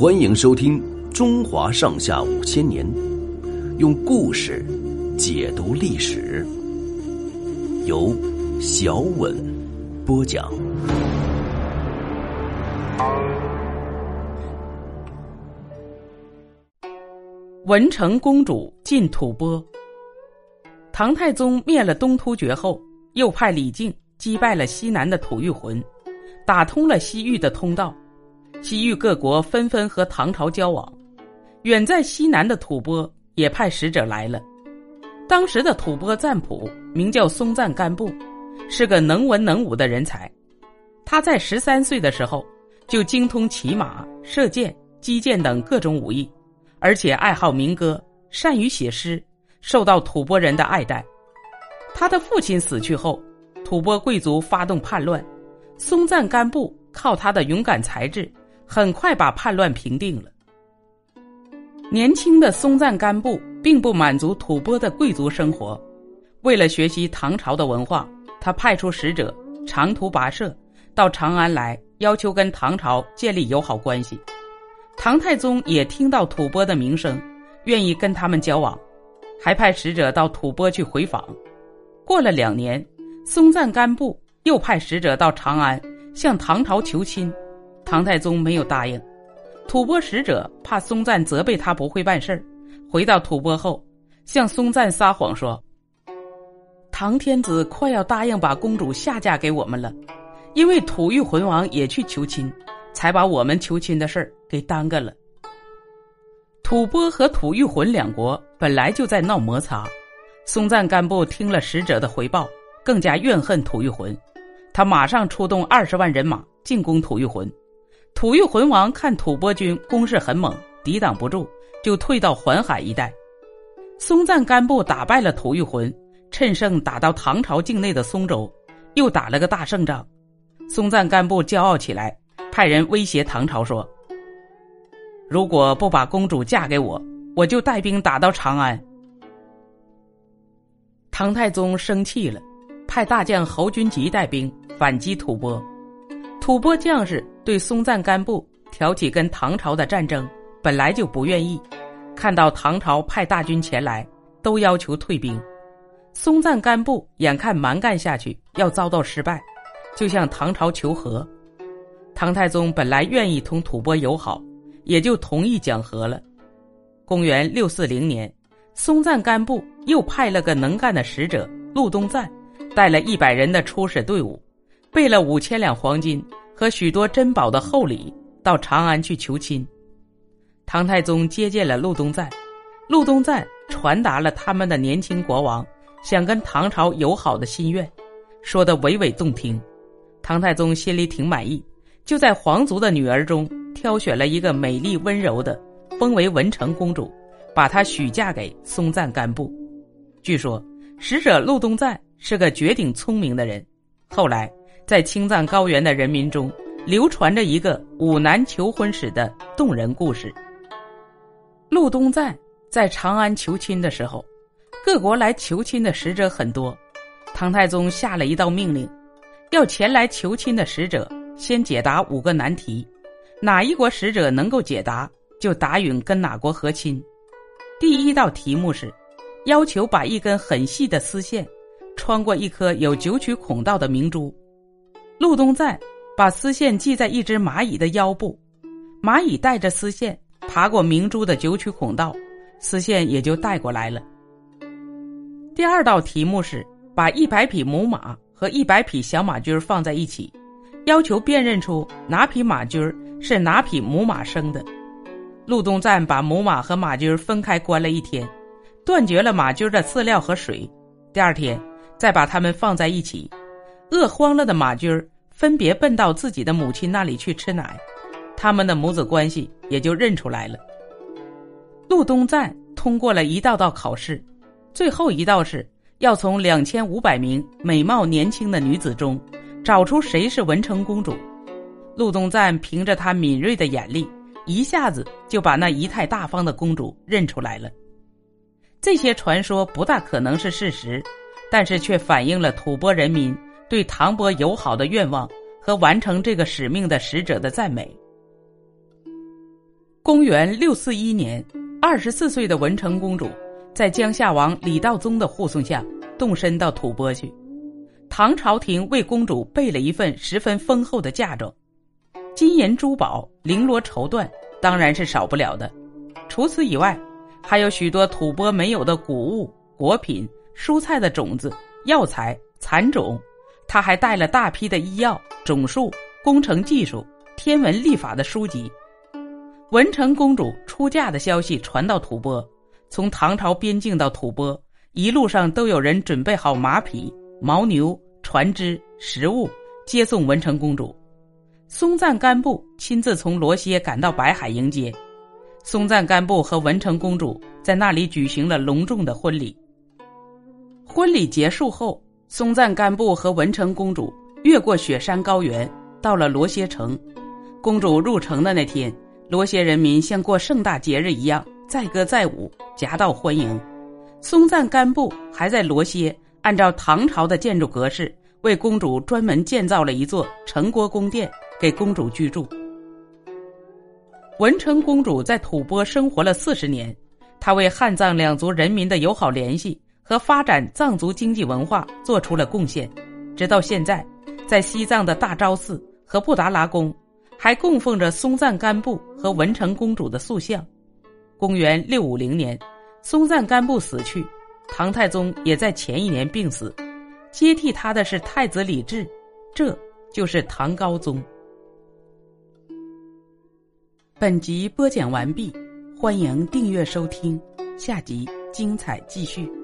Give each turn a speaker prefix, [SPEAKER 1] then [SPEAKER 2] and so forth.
[SPEAKER 1] 欢迎收听《中华上下五千年》，用故事解读历史，由小稳播讲。
[SPEAKER 2] 文成公主进吐蕃。唐太宗灭了东突厥后，又派李靖击败了西南的吐谷浑，打通了西域的通道。西域各国纷纷和唐朝交往，远在西南的吐蕃也派使者来了。当时的吐蕃赞普名叫松赞干布，是个能文能武的人才。他在十三岁的时候就精通骑马、射箭、击剑等各种武艺，而且爱好民歌，善于写诗，受到吐蕃人的爱戴。他的父亲死去后，吐蕃贵族发动叛乱，松赞干布靠他的勇敢才智。很快把叛乱平定了。年轻的松赞干布并不满足吐蕃的贵族生活，为了学习唐朝的文化，他派出使者长途跋涉到长安来，要求跟唐朝建立友好关系。唐太宗也听到吐蕃的名声，愿意跟他们交往，还派使者到吐蕃去回访。过了两年，松赞干布又派使者到长安向唐朝求亲。唐太宗没有答应，吐蕃使者怕松赞责备他不会办事儿，回到吐蕃后，向松赞撒谎说：“唐天子快要答应把公主下嫁给我们了，因为吐谷浑王也去求亲，才把我们求亲的事儿给耽搁了。”吐蕃和吐谷浑两国本来就在闹摩擦，松赞干布听了使者的回报，更加怨恨吐谷浑，他马上出动二十万人马进攻吐谷浑。吐谷浑王看吐蕃军攻势很猛，抵挡不住，就退到环海一带。松赞干布打败了吐谷浑，趁胜打到唐朝境内的松州，又打了个大胜仗。松赞干布骄傲起来，派人威胁唐朝说：“如果不把公主嫁给我，我就带兵打到长安。”唐太宗生气了，派大将侯君集带兵反击吐蕃。吐蕃将士对松赞干布挑起跟唐朝的战争，本来就不愿意。看到唐朝派大军前来，都要求退兵。松赞干布眼看蛮干下去要遭到失败，就向唐朝求和。唐太宗本来愿意同吐蕃友好，也就同意讲和了。公元六四零年，松赞干布又派了个能干的使者陆东赞，带了一百人的出使队伍。备了五千两黄金和许多珍宝的厚礼，到长安去求亲。唐太宗接见了陆东赞，陆东赞传达了他们的年轻国王想跟唐朝友好的心愿，说的娓娓动听。唐太宗心里挺满意，就在皇族的女儿中挑选了一个美丽温柔的，封为文成公主，把她许嫁给松赞干布。据说使者陆东赞是个绝顶聪明的人，后来。在青藏高原的人民中，流传着一个五男求婚史的动人故事。陆东赞在长安求亲的时候，各国来求亲的使者很多，唐太宗下了一道命令，要前来求亲的使者先解答五个难题，哪一国使者能够解答，就答允跟哪国和亲。第一道题目是，要求把一根很细的丝线，穿过一颗有九曲孔道的明珠。陆东赞把丝线系在一只蚂蚁的腰部，蚂蚁带着丝线爬过明珠的九曲孔道，丝线也就带过来了。第二道题目是把一百匹母马和一百匹小马驹放在一起，要求辨认出哪匹马驹是哪匹母马生的。陆东赞把母马和马驹分开关了一天，断绝了马驹的饲料和水，第二天再把它们放在一起。饿慌了的马驹儿分别奔到自己的母亲那里去吃奶，他们的母子关系也就认出来了。陆东赞通过了一道道考试，最后一道是要从两千五百名美貌年轻的女子中找出谁是文成公主。陆东赞凭着他敏锐的眼力，一下子就把那仪态大方的公主认出来了。这些传说不大可能是事实，但是却反映了吐蕃人民。对唐伯友好的愿望和完成这个使命的使者的赞美。公元六四一年，二十四岁的文成公主在江夏王李道宗的护送下，动身到吐蕃去。唐朝廷为公主备了一份十分丰厚的嫁妆，金银珠宝、绫罗绸缎当然是少不了的。除此以外，还有许多吐蕃没有的谷物、果品、蔬菜的种子、药材、蚕种。他还带了大批的医药、种树、工程技术、天文历法的书籍。文成公主出嫁的消息传到吐蕃，从唐朝边境到吐蕃，一路上都有人准备好马匹、牦牛、船只、食物接送文成公主。松赞干布亲自从罗歇赶到白海迎接，松赞干布和文成公主在那里举行了隆重的婚礼。婚礼结束后，松赞干布和文成公主越过雪山高原，到了罗歇城。公主入城的那天。罗歇人民像过盛大节日一样载歌载舞，夹道欢迎。松赞干布还在罗歇按照唐朝的建筑格式，为公主专门建造了一座城国宫殿，给公主居住。文成公主在吐蕃生活了四十年，她为汉藏两族人民的友好联系和发展藏族经济文化做出了贡献。直到现在，在西藏的大昭寺和布达拉宫。还供奉着松赞干布和文成公主的塑像。公元六五零年，松赞干布死去，唐太宗也在前一年病死，接替他的是太子李治，这就是唐高宗。本集播讲完毕，欢迎订阅收听，下集精彩继续。